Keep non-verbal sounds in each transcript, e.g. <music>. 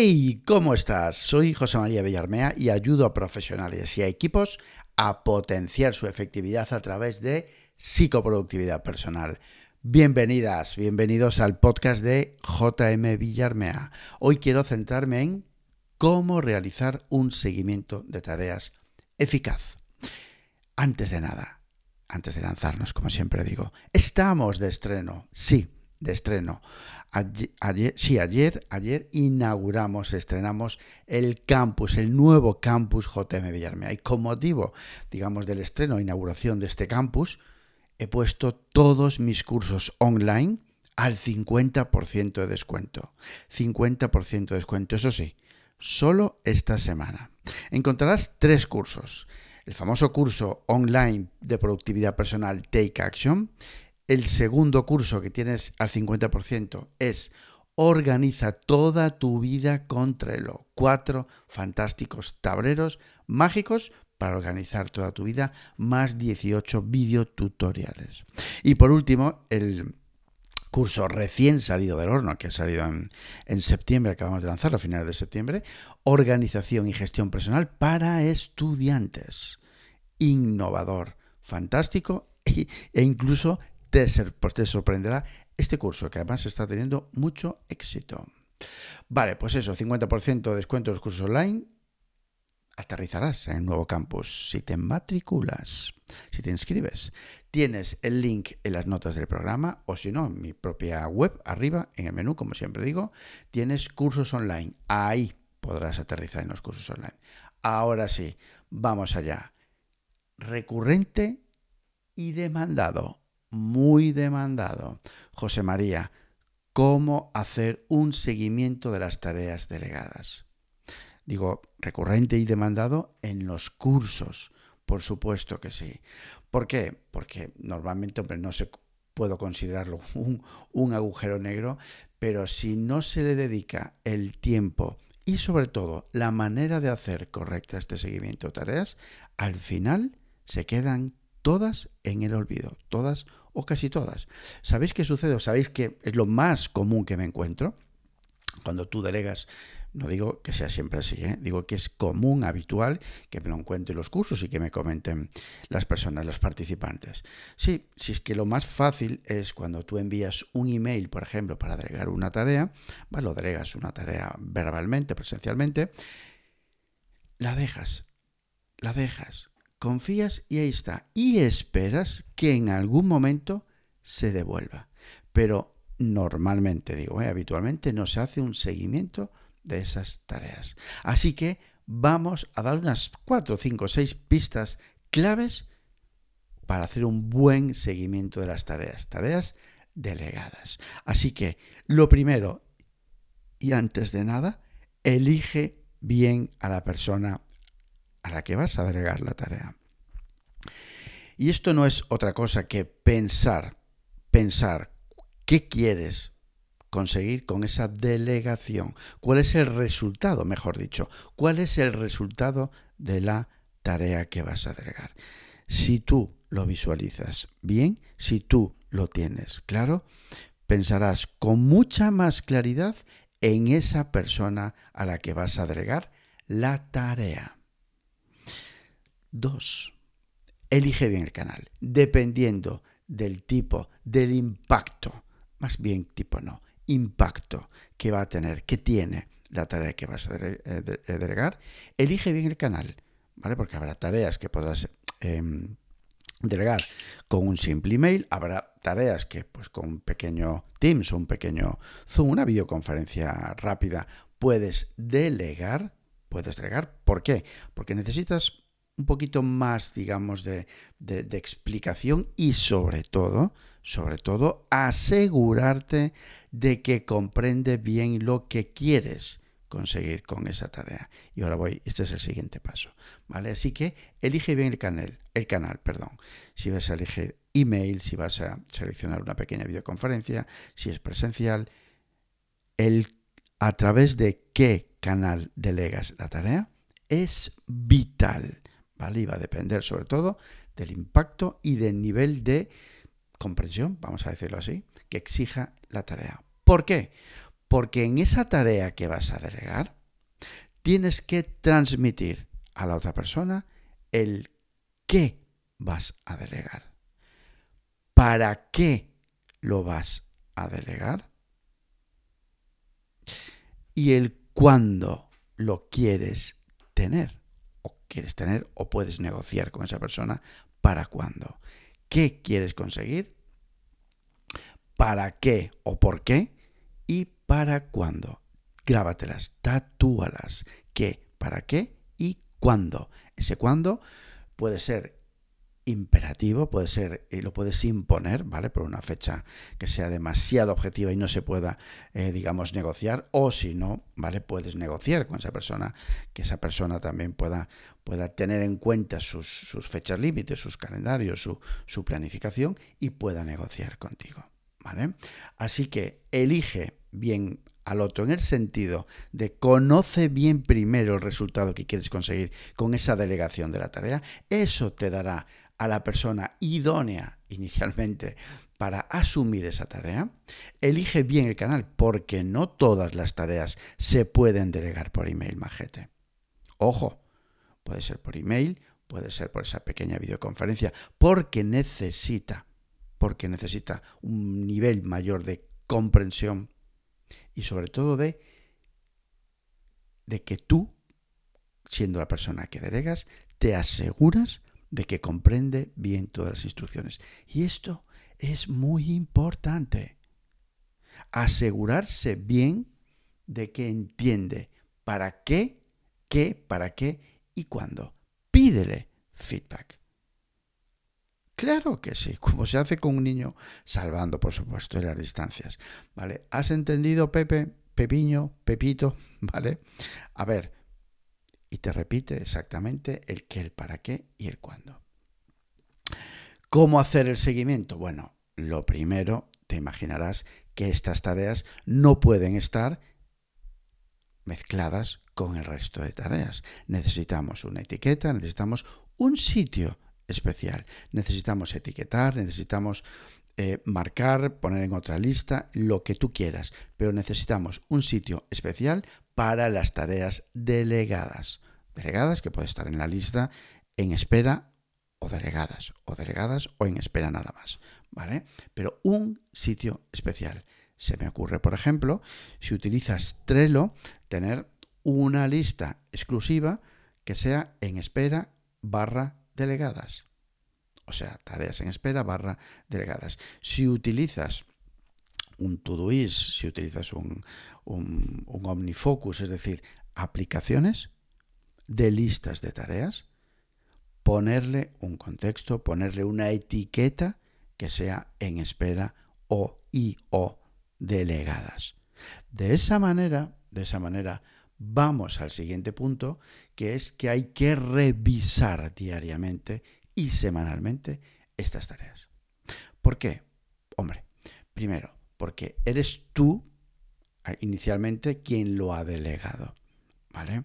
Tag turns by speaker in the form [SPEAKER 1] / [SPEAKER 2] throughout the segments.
[SPEAKER 1] Hey, ¿cómo estás? Soy José María Villarmea y ayudo a profesionales y a equipos a potenciar su efectividad a través de psicoproductividad personal. Bienvenidas, bienvenidos al podcast de JM Villarmea. Hoy quiero centrarme en cómo realizar un seguimiento de tareas eficaz. Antes de nada, antes de lanzarnos, como siempre digo, estamos de estreno, sí, de estreno. Ayer, sí, ayer, ayer inauguramos, estrenamos el campus, el nuevo campus JM Villarmea. Y con motivo, digamos, del estreno, inauguración de este campus, he puesto todos mis cursos online al 50% de descuento. 50% de descuento, eso sí, solo esta semana. Encontrarás tres cursos. El famoso curso online de productividad personal Take Action. El segundo curso que tienes al 50% es Organiza toda tu vida con Trello. Cuatro fantásticos tableros mágicos para organizar toda tu vida, más 18 videotutoriales. Y por último, el curso recién salido del horno, que ha salido en, septiembre, acabamos de lanzarlo a finales de septiembre, Organización y Gestión Personal para Estudiantes. Innovador, fantástico <laughs> e, incluso te, te sorprenderá este curso, que además está teniendo mucho éxito. Vale, pues eso, 50% de descuento en los cursos online aterrizarás en el nuevo campus si te matriculas, si te inscribes. Tienes el link en las notas del programa o si no, en mi propia web, arriba, en el menú, como siempre digo, tienes cursos online. Ahí podrás aterrizar en los cursos online. Ahora sí, vamos allá. Recurrente y demandado, muy demandado. José María, ¿cómo hacer un seguimiento de las tareas delegadas? Digo, recurrente y demandado en los cursos. Por supuesto que sí. ¿Por qué? Porque normalmente, hombre, no se puedo considerarlo <laughs> un, agujero negro, pero si no se le dedica el tiempo y sobre todo la manera de hacer correcta este seguimiento de tareas, al final se quedan todas en el olvido, todas o casi todas. ¿Sabéis qué sucede? ¿Sabéis qué es lo más común que me encuentro? Cuando tú delegas no digo que sea siempre así, ¿eh? digo que es común, habitual, que me lo encuentren los cursos y que me comenten las personas, los participantes. Sí, si es que lo más fácil es cuando tú envías un email, por ejemplo, para delegar una tarea, lo delegas una tarea verbalmente, presencialmente, la dejas, la dejas, confías y ahí está. Y esperas que en algún momento se devuelva. Pero normalmente, digo, ¿eh? habitualmente no se hace un seguimiento de esas tareas. Así que vamos a dar unas 4, 5, 6 pistas claves para hacer un buen seguimiento de las tareas, tareas delegadas. Así que lo primero y antes de nada, elige bien a la persona a la que vas a delegar la tarea. Y esto no es otra cosa que pensar, pensar qué quieres conseguir con esa delegación? ¿Cuál es el resultado, mejor dicho? ¿Cuál es el resultado de la tarea que vas a delegar? Si tú lo visualizas bien, si tú lo tienes claro, pensarás con mucha más claridad en esa persona a la que vas a delegar la tarea. Dos, elige bien el canal, dependiendo del tipo, del impacto, más bien tipo no, impacto que va a tener, que tiene la tarea que vas a eh, eh, delegar, elige bien el canal, ¿vale? Porque habrá tareas que podrás em, delegar con un simple email, habrá tareas que pues con un pequeño Teams o un pequeño Zoom, una videoconferencia rápida, puedes delegar, puedes delegar. ¿Por qué? Porque necesitas un poquito más, digamos, de, explicación y sobre todo, sobre todo, asegurarte de que comprende bien lo que quieres conseguir con esa tarea. Y ahora voy, este es el siguiente paso, ¿vale? Así que elige bien el canal, el canal, perdón. Si vas a elegir email, si vas a seleccionar una pequeña videoconferencia, si es presencial, el a través de qué canal delegas la tarea es vital. ¿Vale? Y va a depender sobre todo del impacto y del nivel de comprensión, vamos a decirlo así, que exija la tarea. ¿Por qué? Porque en esa tarea que vas a delegar, tienes que transmitir a la otra persona el qué vas a delegar. ¿Para qué lo vas a delegar? Y el cuándo lo quieres tener. Quieres tener o puedes negociar con esa persona para cuándo. ¿Qué quieres conseguir? ¿Para qué o por qué? Y para cuándo. Grábatelas, tatúalas. ¿Qué? ¿Para qué? Y cuándo. Ese cuándo puede ser imperativo, puede ser, y lo puedes imponer, ¿vale? Por una fecha que sea demasiado objetiva y no se pueda, eh, digamos, negociar, o si no, ¿vale? Puedes negociar con esa persona, que esa persona también pueda, pueda tener en cuenta sus, fechas límites, sus calendarios, su, su planificación y pueda negociar contigo, ¿vale? Así que elige bien al otro en el sentido de conoce bien primero el resultado que quieres conseguir con esa delegación de la tarea, eso te dará a la persona idónea inicialmente para asumir esa tarea, elige bien el canal porque no todas las tareas se pueden delegar por email, majete. Ojo, puede ser por email, puede ser por esa pequeña videoconferencia, porque necesita, porque necesita un nivel mayor de comprensión y sobre todo de, de que tú, siendo la persona que delegas, te aseguras de que comprende bien todas las instrucciones. Y esto es muy importante. Asegurarse bien de que entiende para qué, qué, para qué y cuándo. Pídele feedback. Claro que sí, como se hace con un niño, salvando, por supuesto, las distancias. ¿Vale? ¿Has entendido, Pepe, Pepiño, Pepito? <laughs> ¿Vale? A ver, y te repite exactamente el qué, el para qué y el cuándo. ¿Cómo hacer el seguimiento? Bueno, lo primero, te imaginarás que estas tareas no pueden estar mezcladas con el resto de tareas. Necesitamos una etiqueta, necesitamos un sitio especial. Necesitamos etiquetar, necesitamos eh, marcar, poner en otra lista, lo que tú quieras, pero necesitamos un sitio especial para las tareas delegadas. Delegadas que puede estar en la lista en espera o delegadas, o delegadas o en espera nada más, ¿vale? Pero un sitio especial. Se me ocurre, por ejemplo, si utilizas Trello, tener una lista exclusiva que sea en espera barra delegadas. O sea, tareas en espera barra delegadas. Si utilizas un Todoist, si utilizas un, un, OmniFocus, es decir, aplicaciones de listas de tareas, ponerle un contexto, ponerle una etiqueta que sea en espera o y o delegadas. De esa manera, de esa manera, vamos al siguiente punto, que es que hay que revisar diariamente y semanalmente estas tareas. ¿Por qué? Hombre, primero, porque eres tú ah, inicialmente quien lo ha delegado, ¿vale?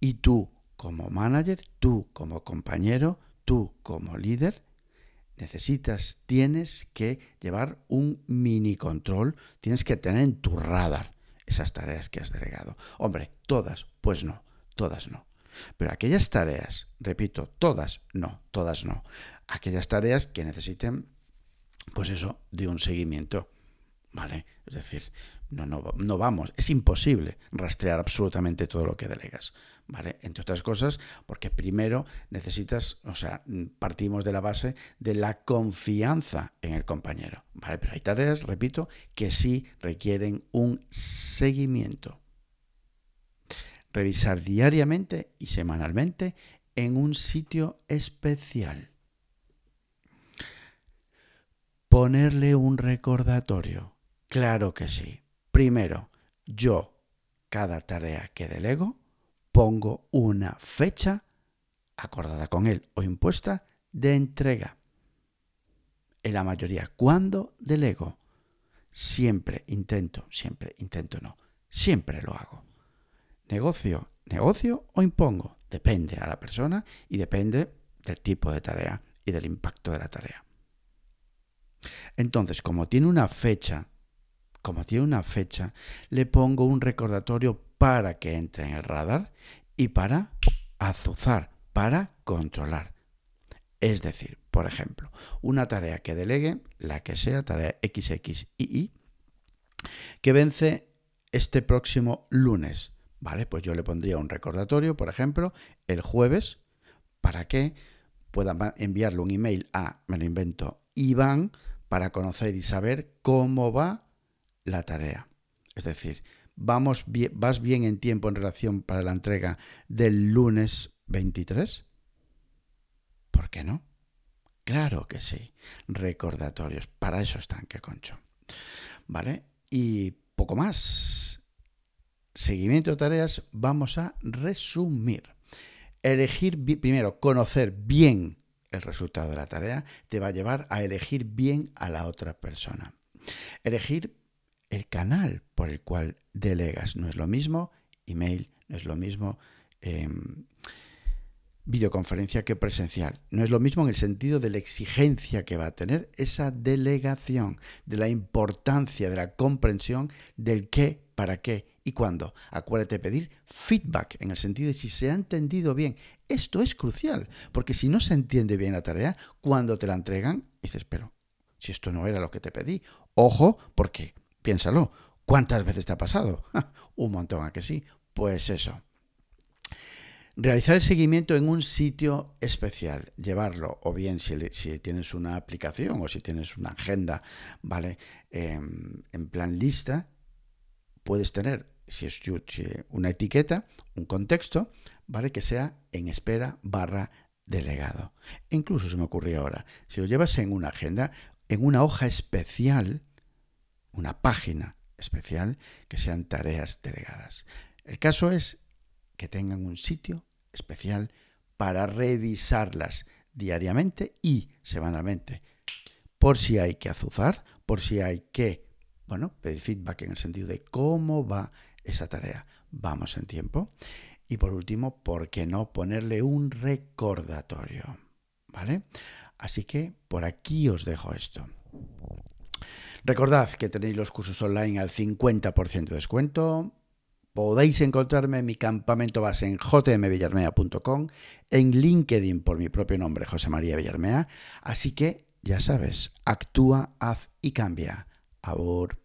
[SPEAKER 1] Y tú como manager, tú como compañero, tú como líder, necesitas, tienes que llevar un mini control, tienes que tener en tu radar esas tareas que has delegado. Hombre, todas, pues no, todas no. Pero aquellas tareas, repito, todas no, todas no. Aquellas tareas que necesiten, pues eso, de un seguimiento. ¿Vale? Es decir, no, no, no vamos, es imposible rastrear absolutamente todo lo que delegas, ¿vale? Entre otras cosas, porque primero necesitas, o sea, partimos de la base de la confianza en el compañero, ¿vale? Pero hay tareas, repito, que sí requieren un seguimiento. Revisar diariamente y semanalmente en un sitio especial. Ponerle un recordatorio. Claro que sí. Primero, yo, cada tarea que delego, pongo una fecha acordada con él o impuesta de entrega. En la mayoría, cuando delego, siempre intento, siempre intento no, siempre lo hago. Negocio, negocio o impongo, depende a la persona y depende del tipo de tarea y del impacto de la tarea. Entonces, como tiene una fecha como tiene una fecha, le pongo un recordatorio para que entre en el radar y para azuzar, para controlar. Es decir, por ejemplo, una tarea que delegue, la que sea, tarea XXII, que vence este próximo lunes. ¿Vale? Pues yo le pondría un recordatorio, por ejemplo, el jueves, para que pueda enviarle un email a, me lo invento, Iván, para conocer y saber cómo va la tarea. Es decir, vamos vas bien en tiempo en relación para la entrega del lunes 23. ¿Por qué no? Claro que sí. Recordatorios. Para eso están, que concho. ¿Vale? Y poco más. Seguimiento de tareas, vamos a resumir. Elegir primero, conocer bien el resultado de la tarea te va a llevar a elegir bien a la otra persona. Elegir el canal por el cual delegas no es lo mismo, email no es lo mismo, em, videoconferencia que presencial. No es lo mismo en el sentido de la exigencia que va a tener esa delegación, de la importancia, de la comprensión del qué, para qué y cuándo. Acuérdate pedir feedback en el sentido de si se ha entendido bien. Esto es crucial, porque si no se entiende bien la tarea, cuando te la entregan, dices, pero si esto no era lo que te pedí, ojo, porque piénsalo, ¿cuántas veces te ha pasado? Un montón, ¿a que sí? Pues eso. Realizar el seguimiento en un sitio especial, llevarlo, o bien si, tienes una aplicación o si tienes una agenda, ¿vale? Em, en plan lista, puedes tener, si es una etiqueta, un contexto, ¿vale? Que sea en espera barra delegado. incluso se me ocurrió ahora, si lo llevas en una agenda, en una hoja especial, una página especial, que sean tareas delegadas. El caso es que tengan un sitio especial para revisarlas diariamente y semanalmente. Por si hay que azuzar, por si hay que, bueno, pedir feedback en el sentido de cómo va esa tarea. Vamos en tiempo. Y por último, ¿por qué no ponerle un recordatorio? ¿Vale? Así que por aquí os dejo esto. Recordad que tenéis los cursos online al 50% de descuento. Podéis encontrarme en mi campamento base en jmvillarmea.com, en LinkedIn por mi propio nombre, José María Villarmea. Así que, ya sabes, actúa, haz y cambia. Abur.